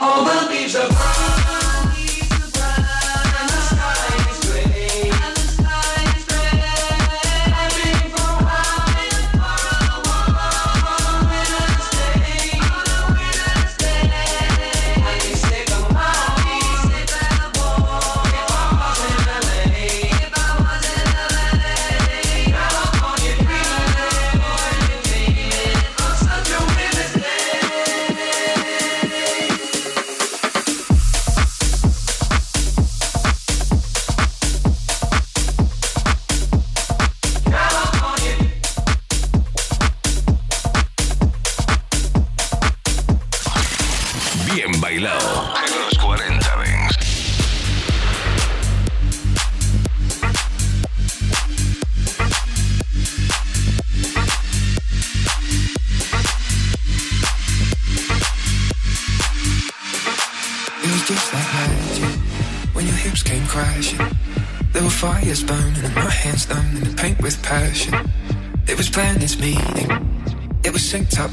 All the leaves are brown.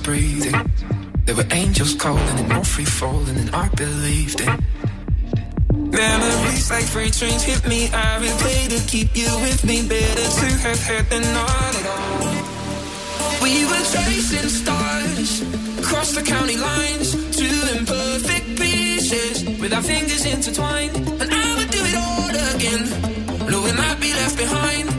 Breathing. There were angels calling and all free falling, and I believed in. Memories like freight trains hit me. I replay to keep you with me. Better to have had than not at all. We were chasing stars across the county lines, two imperfect pieces with our fingers intertwined. And I would do it all again, knowing I'd be left behind.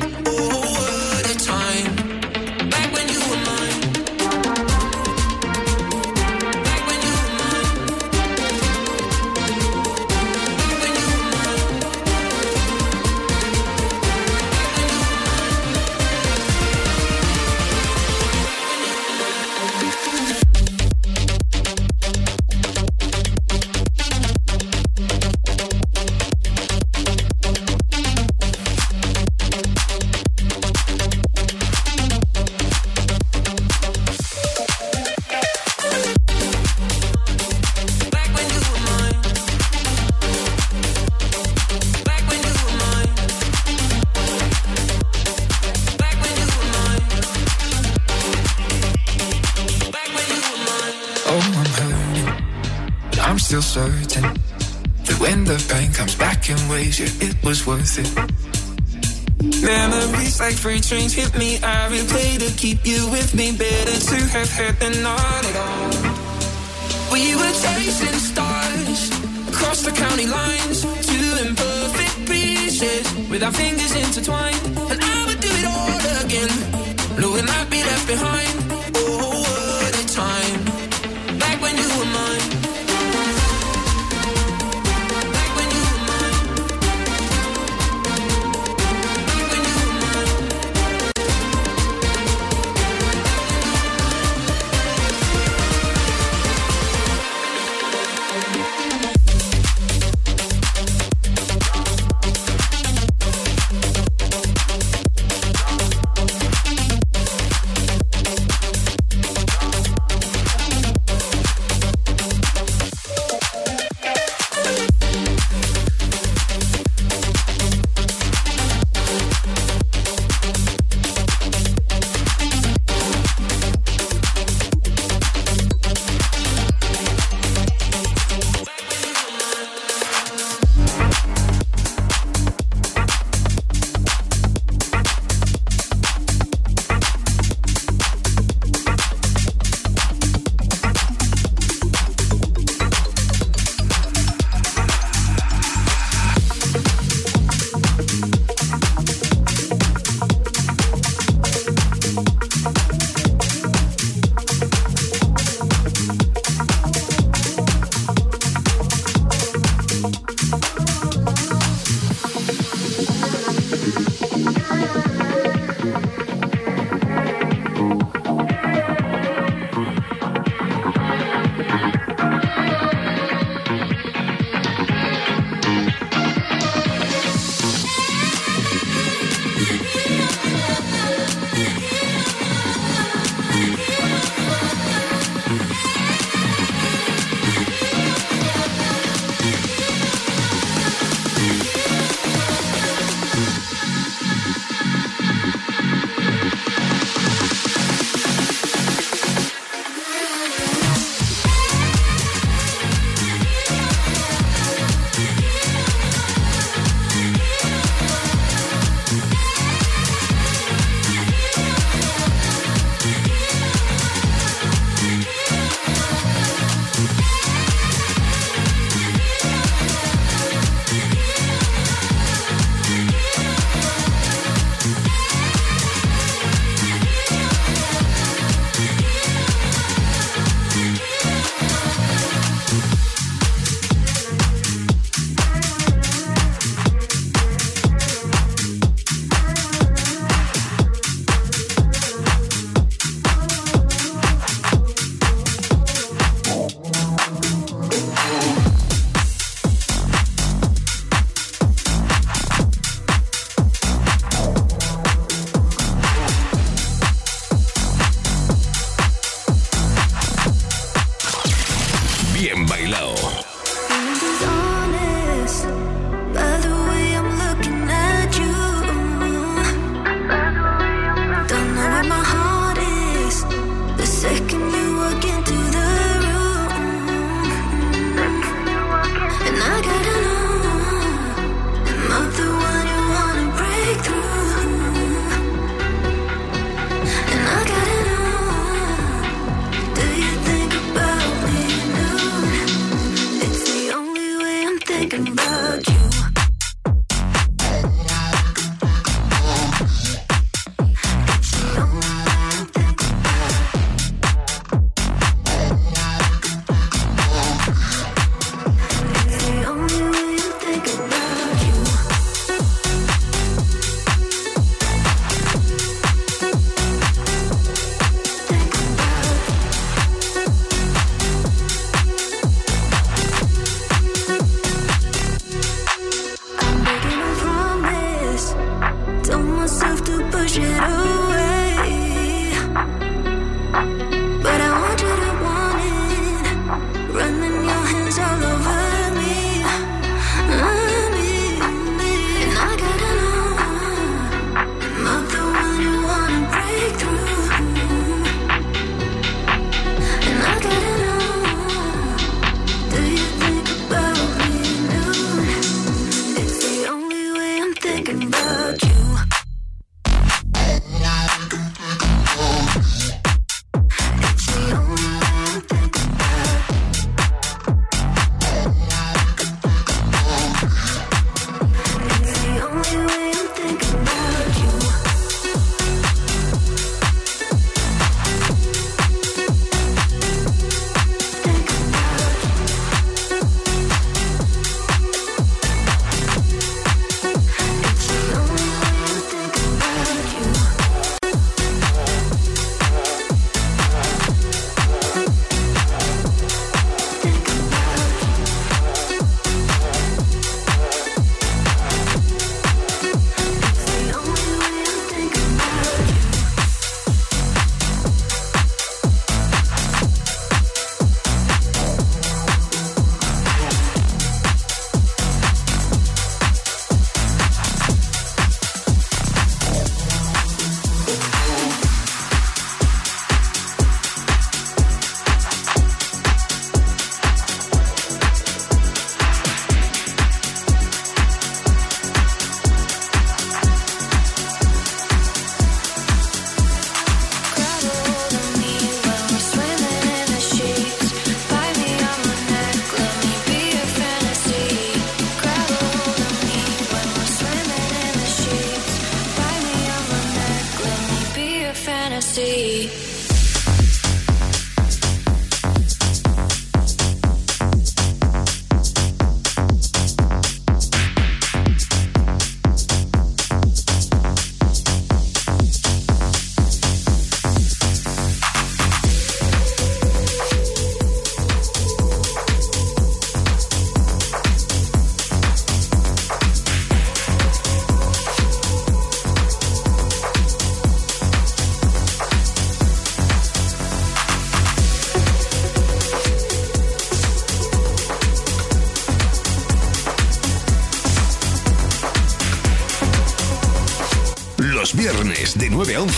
It was worth it. Memories like freight trains hit me. I replay to keep you with me. Better to have had than not at all. We were chasing stars across the county lines, two imperfect pieces with our fingers intertwined. And I would do it all again, knowing I'd be left behind.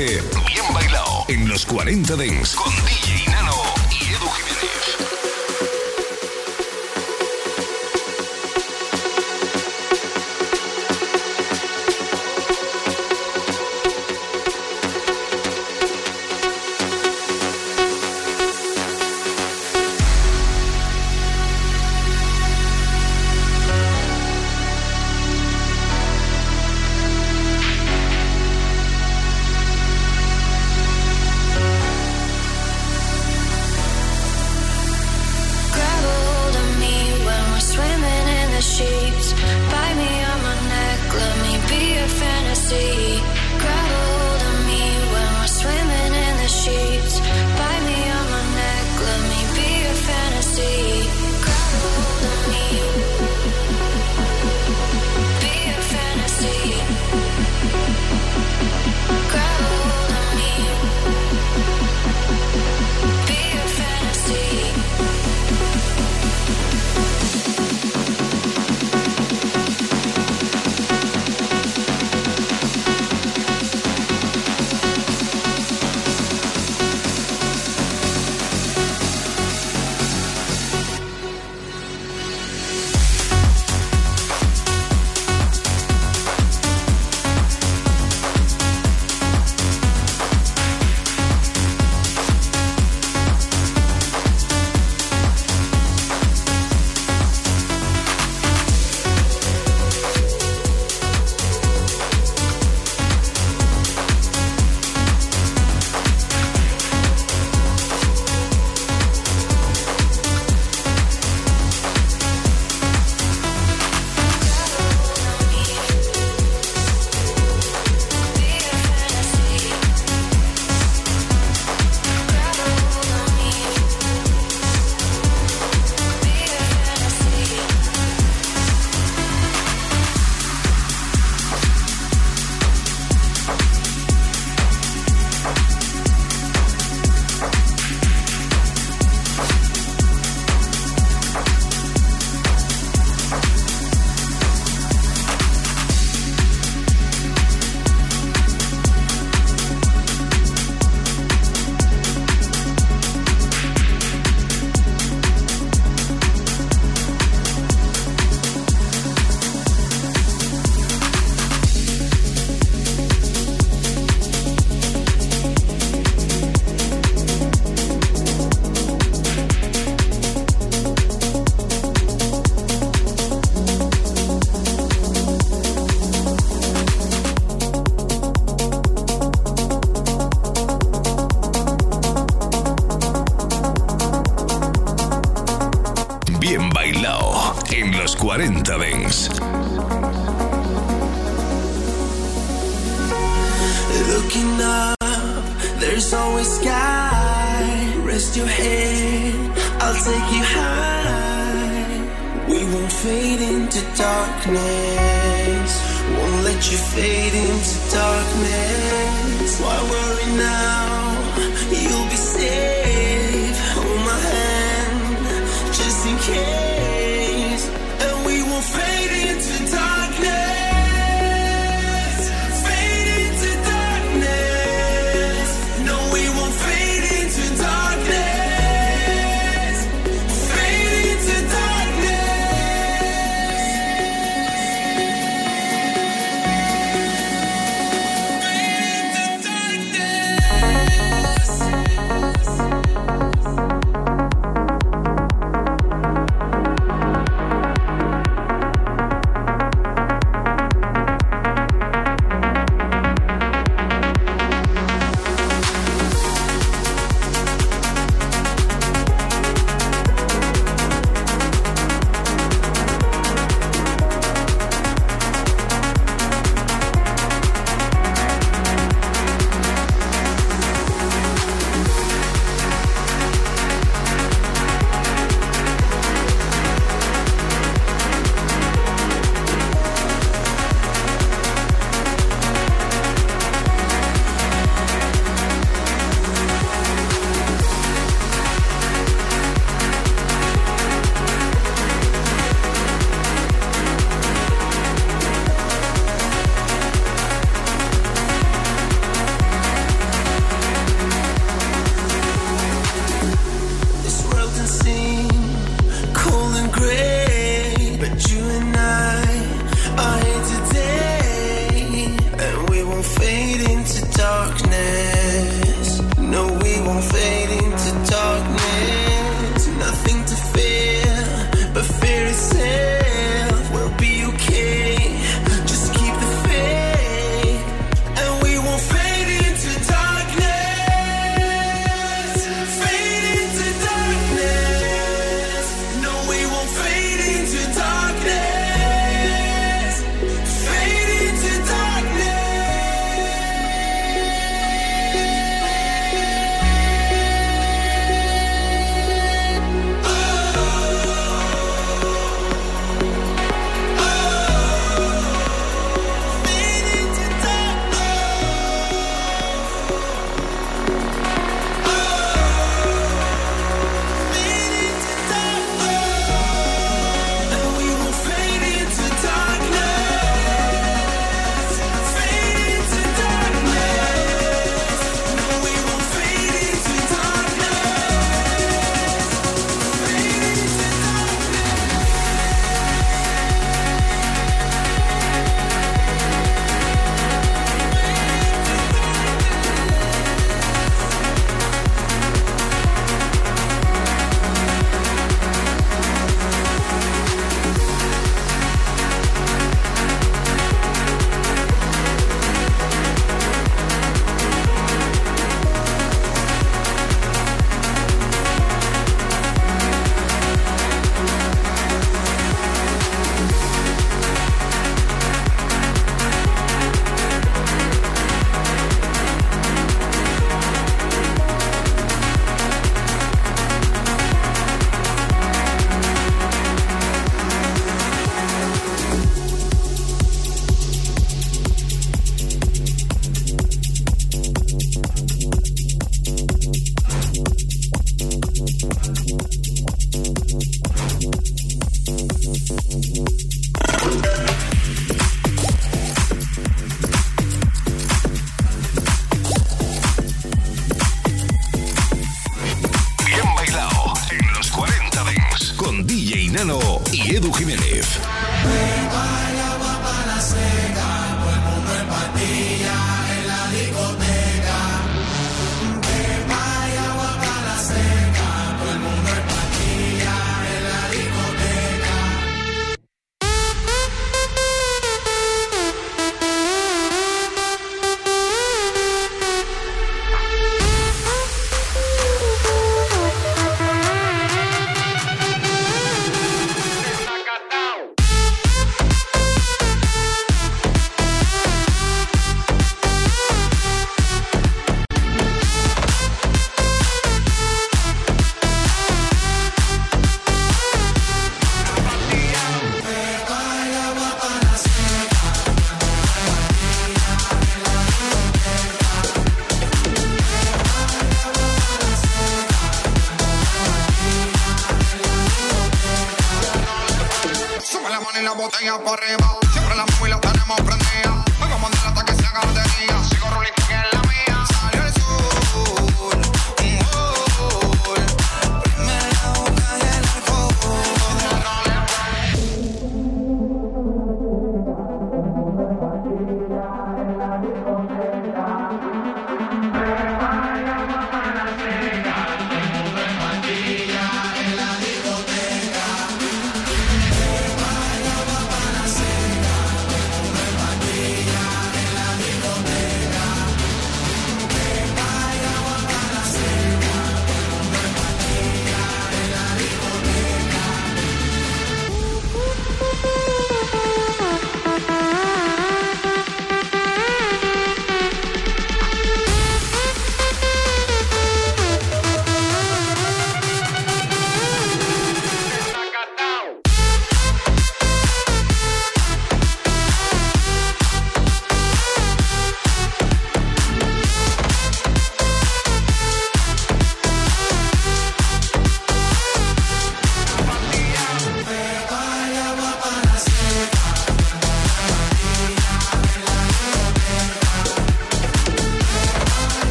Bien bailado en los 40 Dents There's always sky. Rest your head, I'll take you high. We won't fade into darkness. Won't let you fade into darkness. Why worry now? You'll be safe. Hold my hand, just in case. And we won't fade into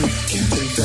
DJ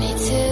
back, back.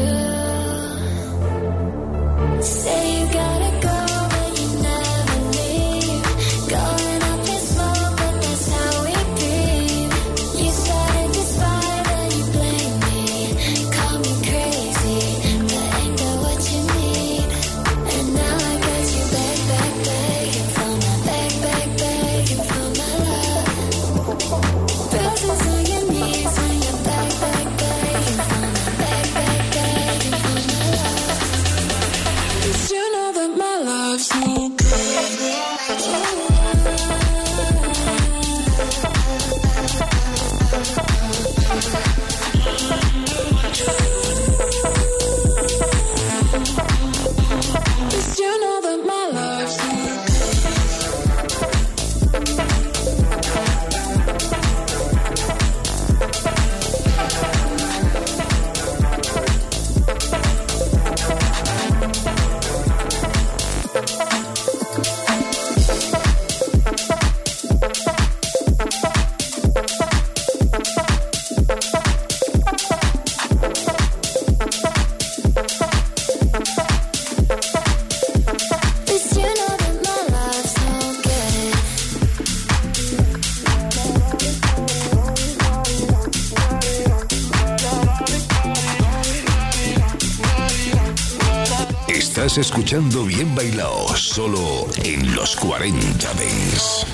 Escuchando Bien Bailao, solo en los 40 Dents.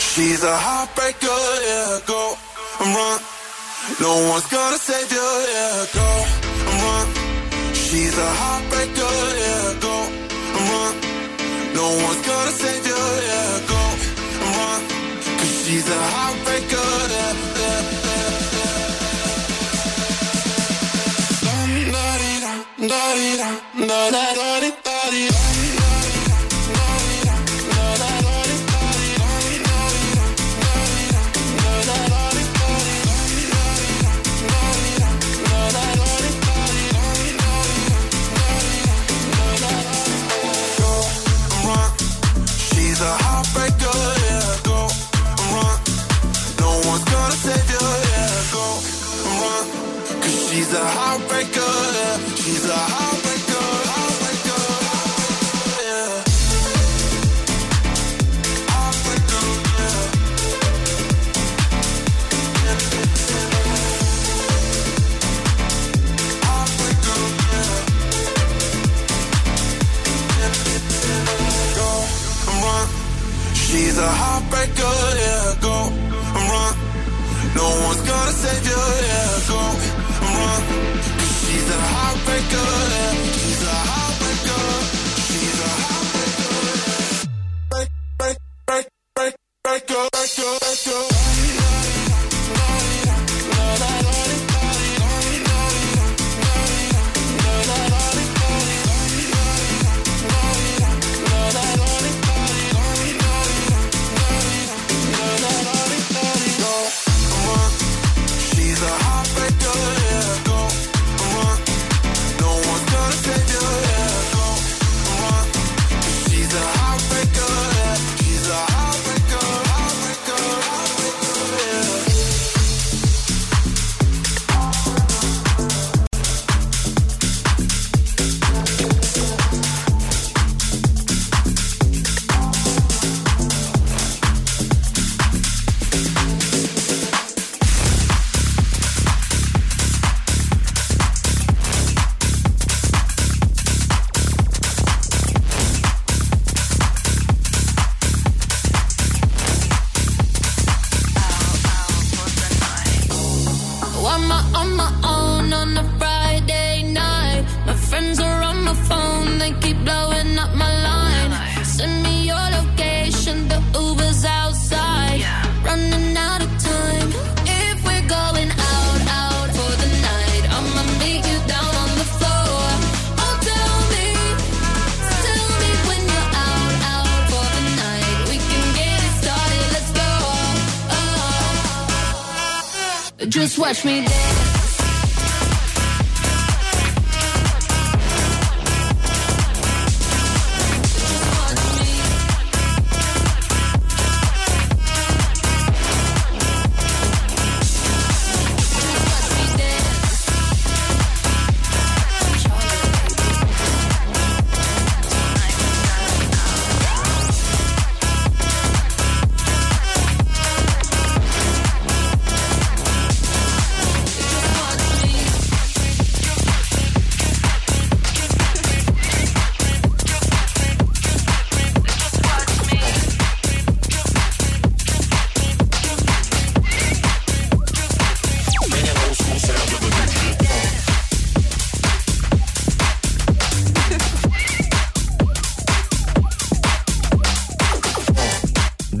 She's a heartbreaker, yeah, go run. No one's gonna save you, yeah, go run. She's a heartbreaker, yeah, go run. No one's gonna save you, yeah, go run. Cause she's a heartbreaker, na na na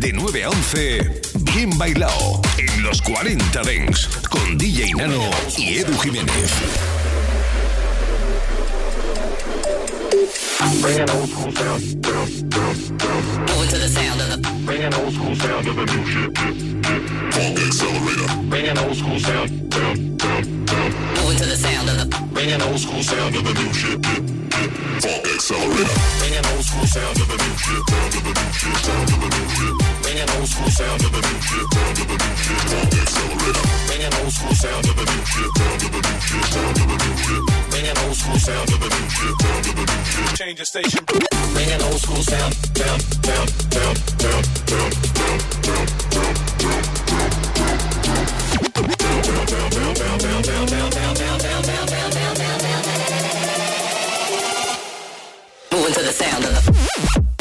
De 9 a 11, Bien Bailao, en los 40 Dents, con DJ Nano y Edu Jiménez. Funk accelerator. Old school sound of the shit. Bringing old school sound shit. Sound of the new shit. Change the station. Bringing old school sound down, down, down, down, down, down, down, down, down, down. the sound of the.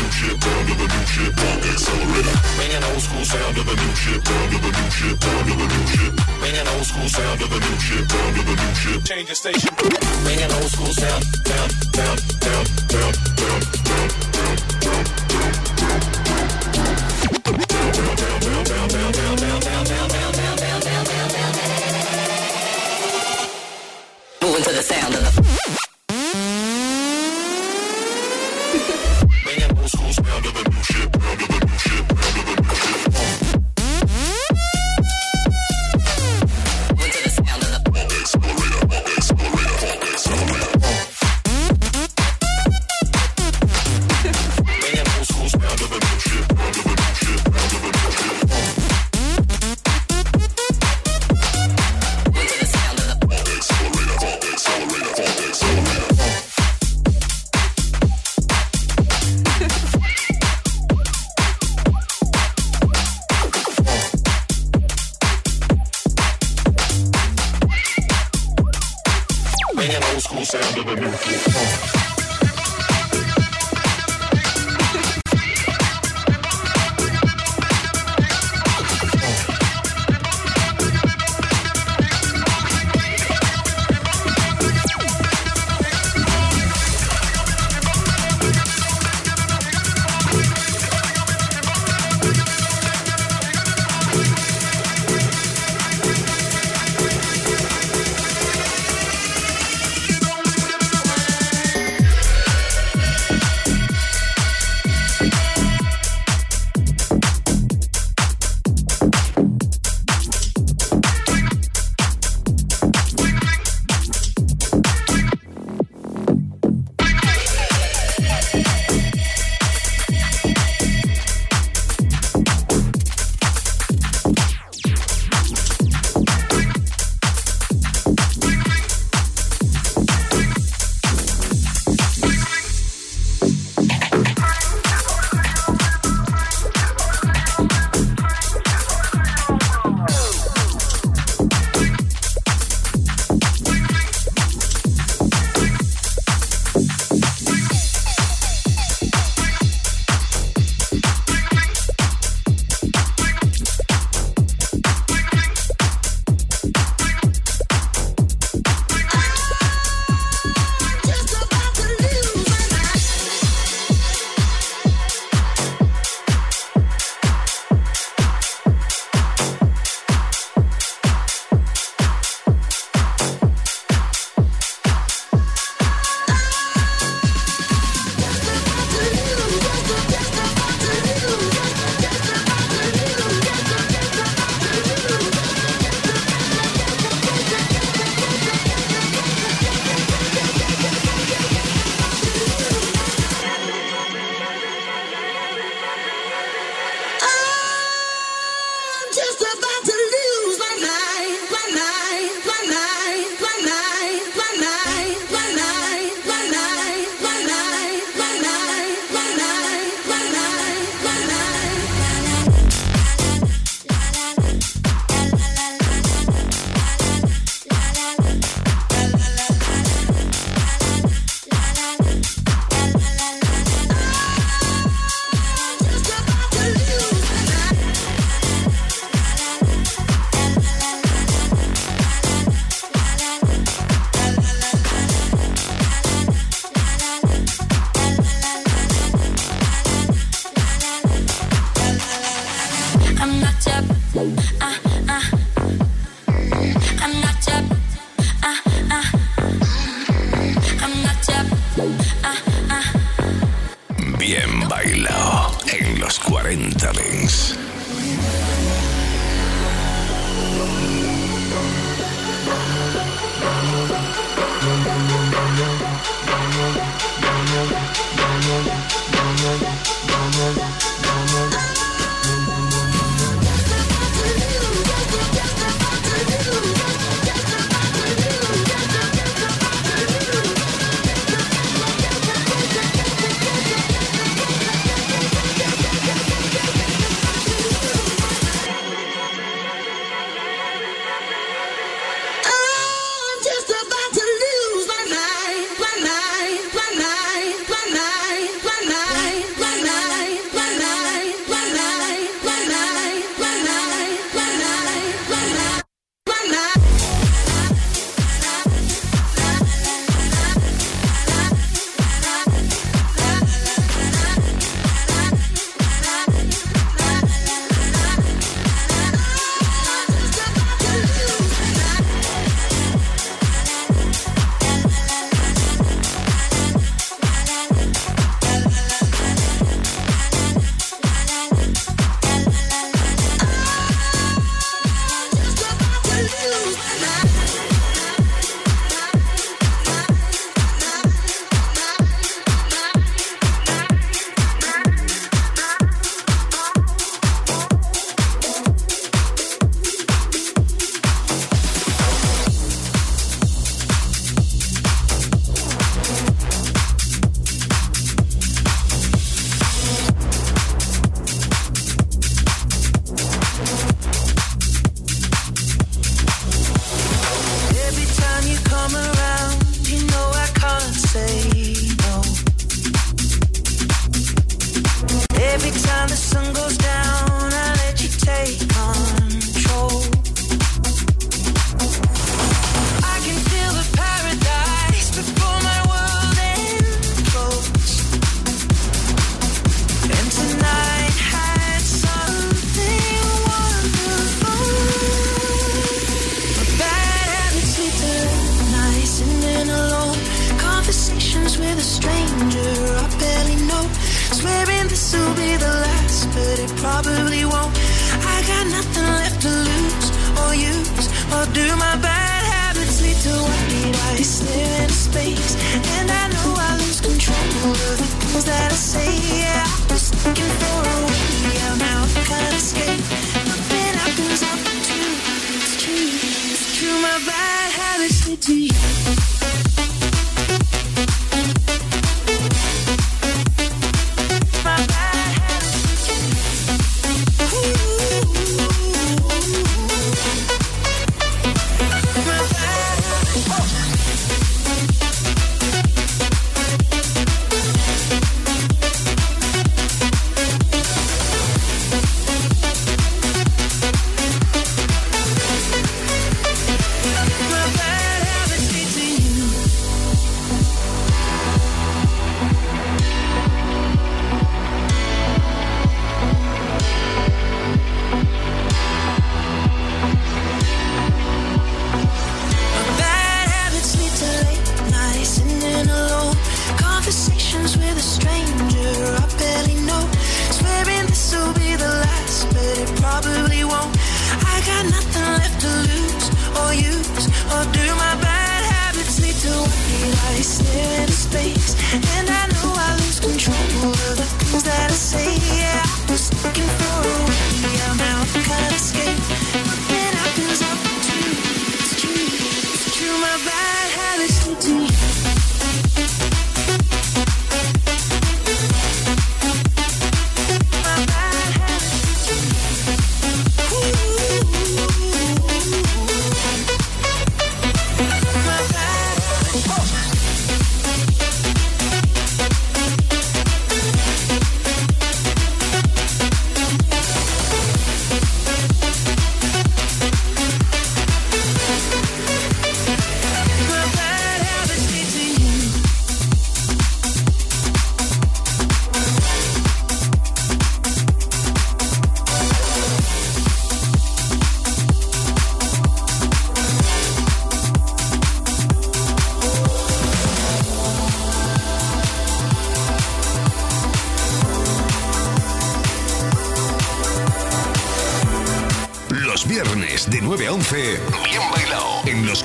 new shit, down to the new shit, funk accelerator. Bring an old school sound to the new shit, down to the new shit, down to the new shit. Bring an old school sound to the new shit, down to the new shit. Change the station. Bring an old school sound down, down, down, down, down, down, down, down, down, down, down, down, down, down, down, down, down, down. Moving to the sound of the.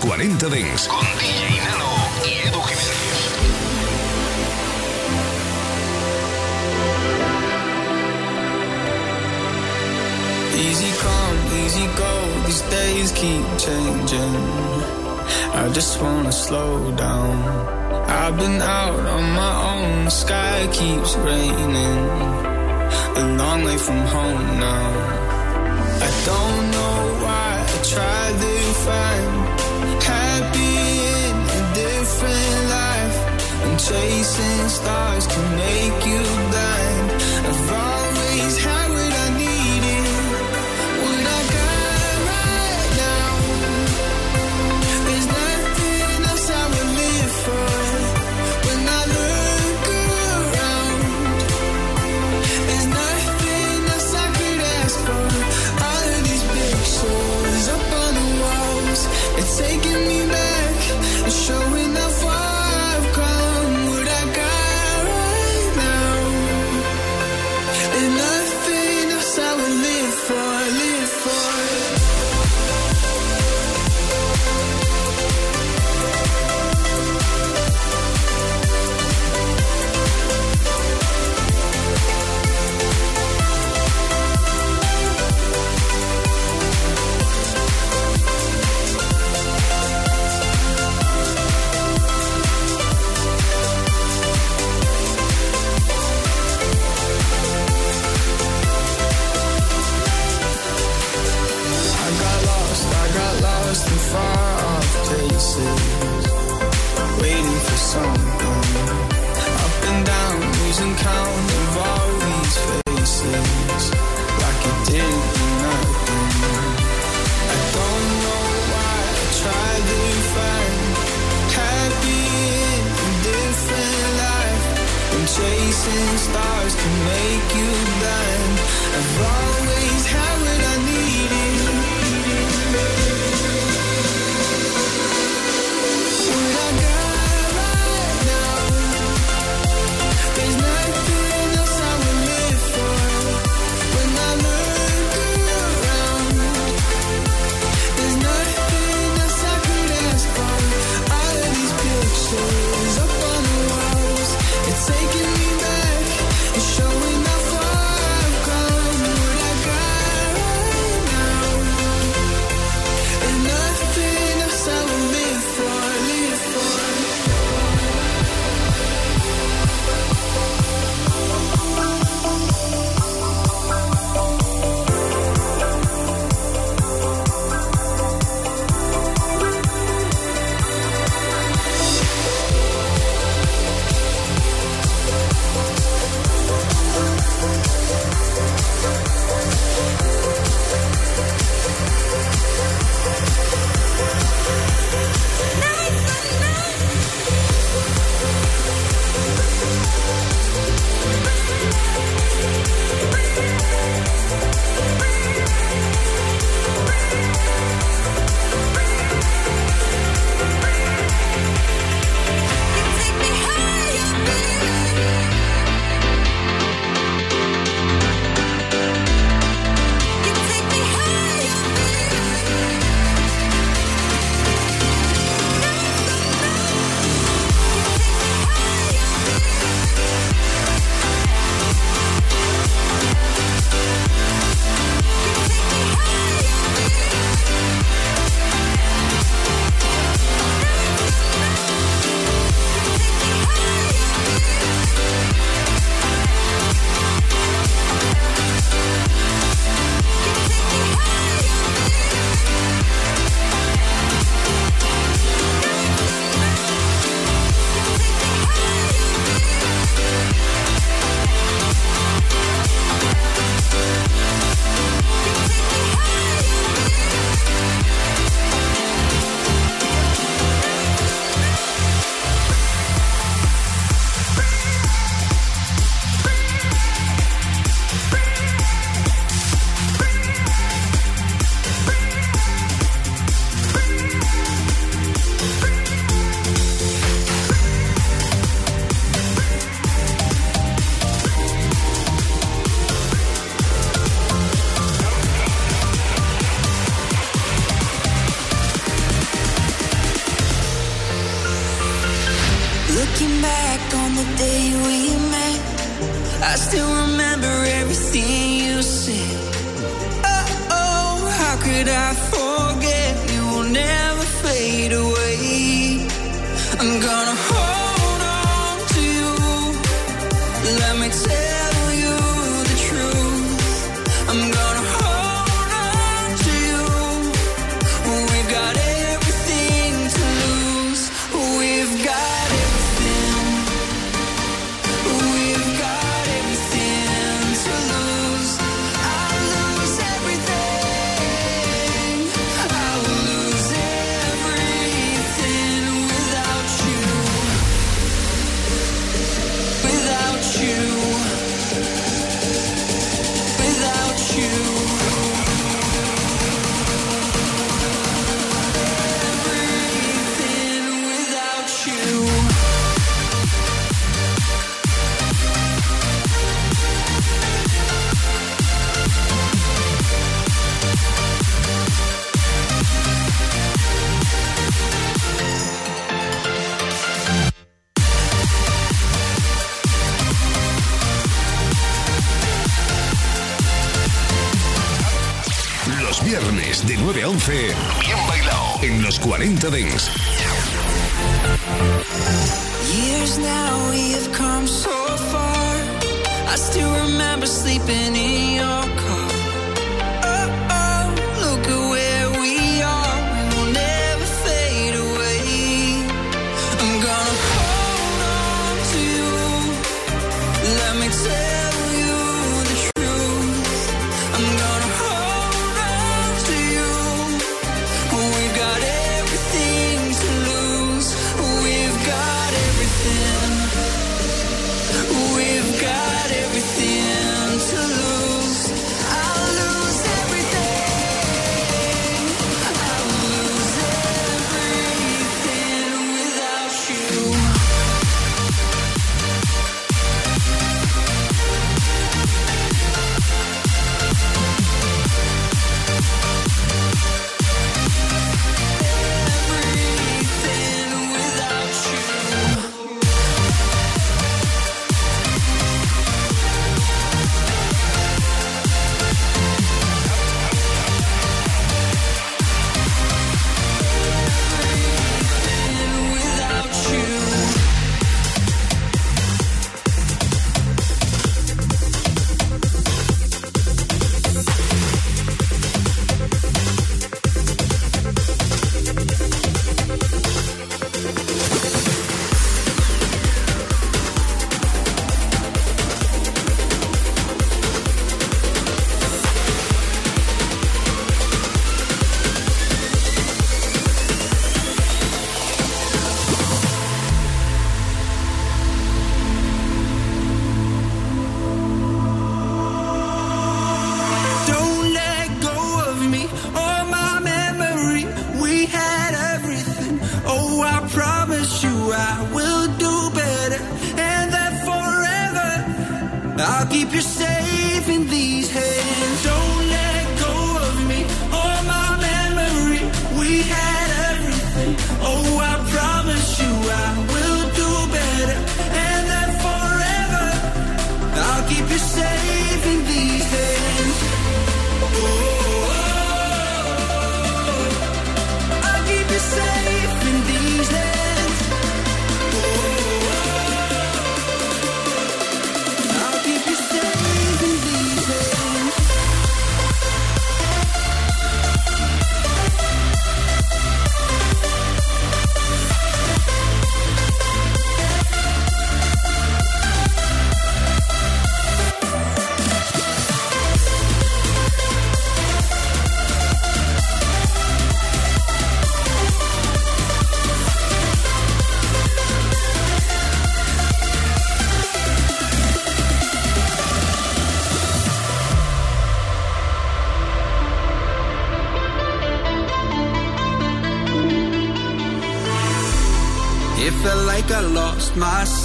40 Dance con DJ Nano y Edu Jiménez. Easy come, easy go, these days keep changing. I just wanna slow down. I've been out on my own, the sky keeps raining. A long way from home now. I don't know why I tried to find happy in a different life. And chasing stars can make you blind. I've always had.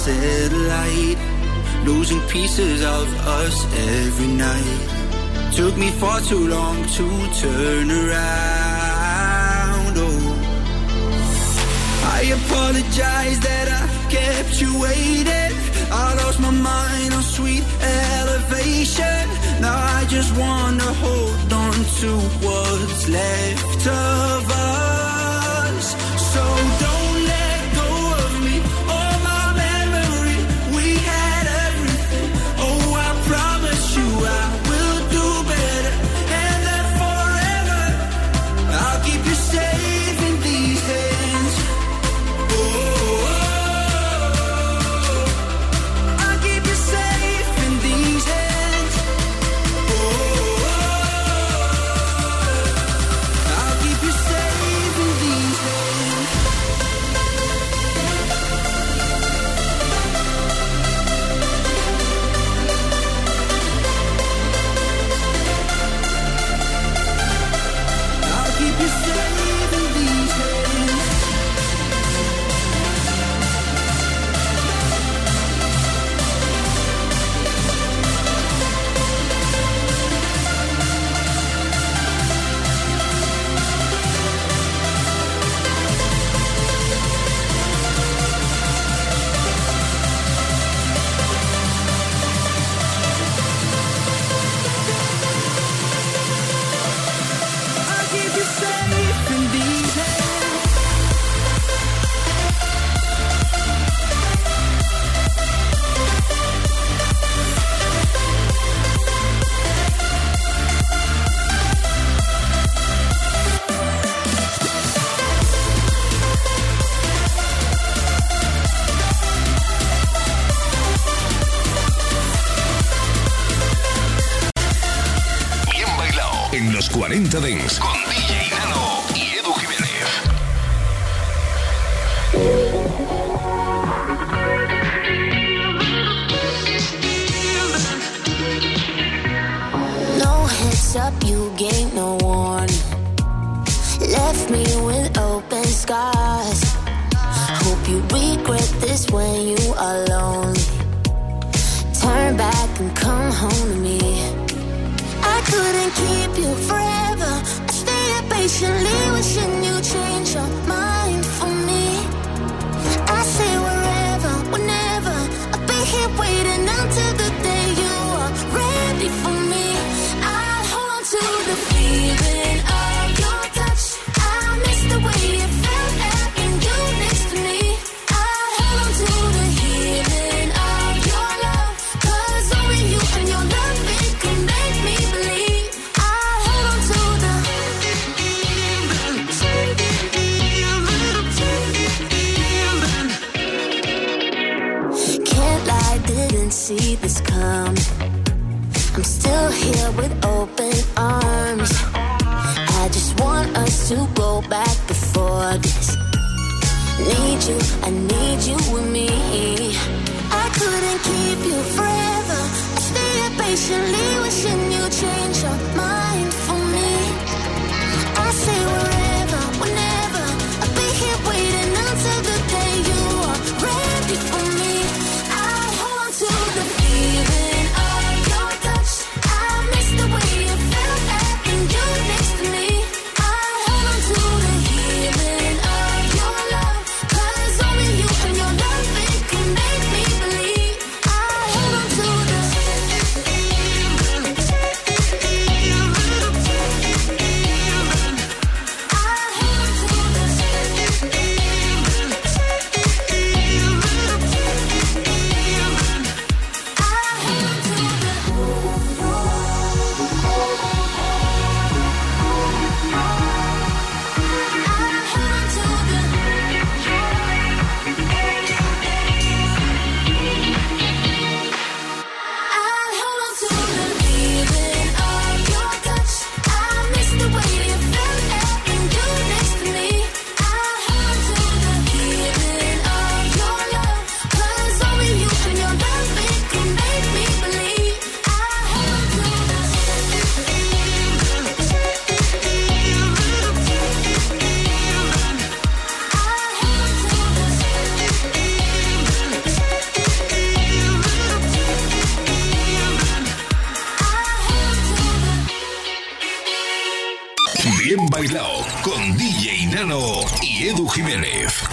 satellite Losing pieces of us every night. Took me far too long to turn around, oh. I apologize that I kept you waiting. I lost my mind on sweet elevation. Now I just wanna hold on to what's left of us. still here with open arms. I just want us to go back before this. Need you, I need you with me. I couldn't keep you forever. I stayed patiently wishing you'd change your mind.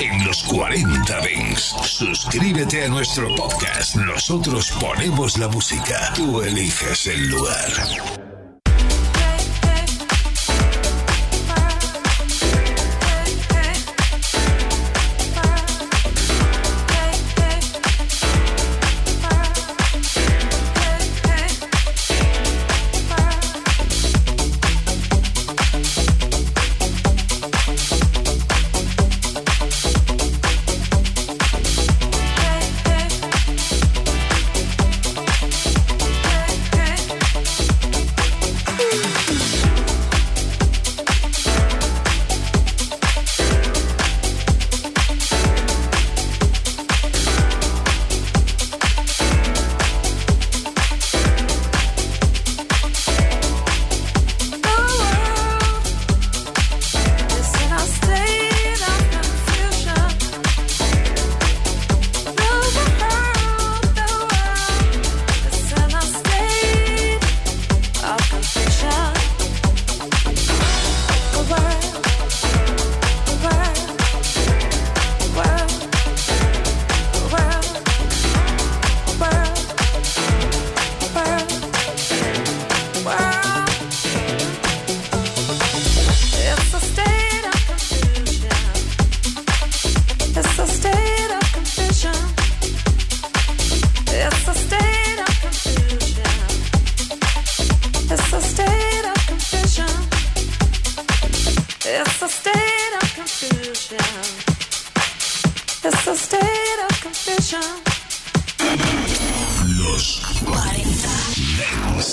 En los 40 Dents. Suscríbete a nuestro podcast. Nosotros ponemos la música. Tú eliges el lugar.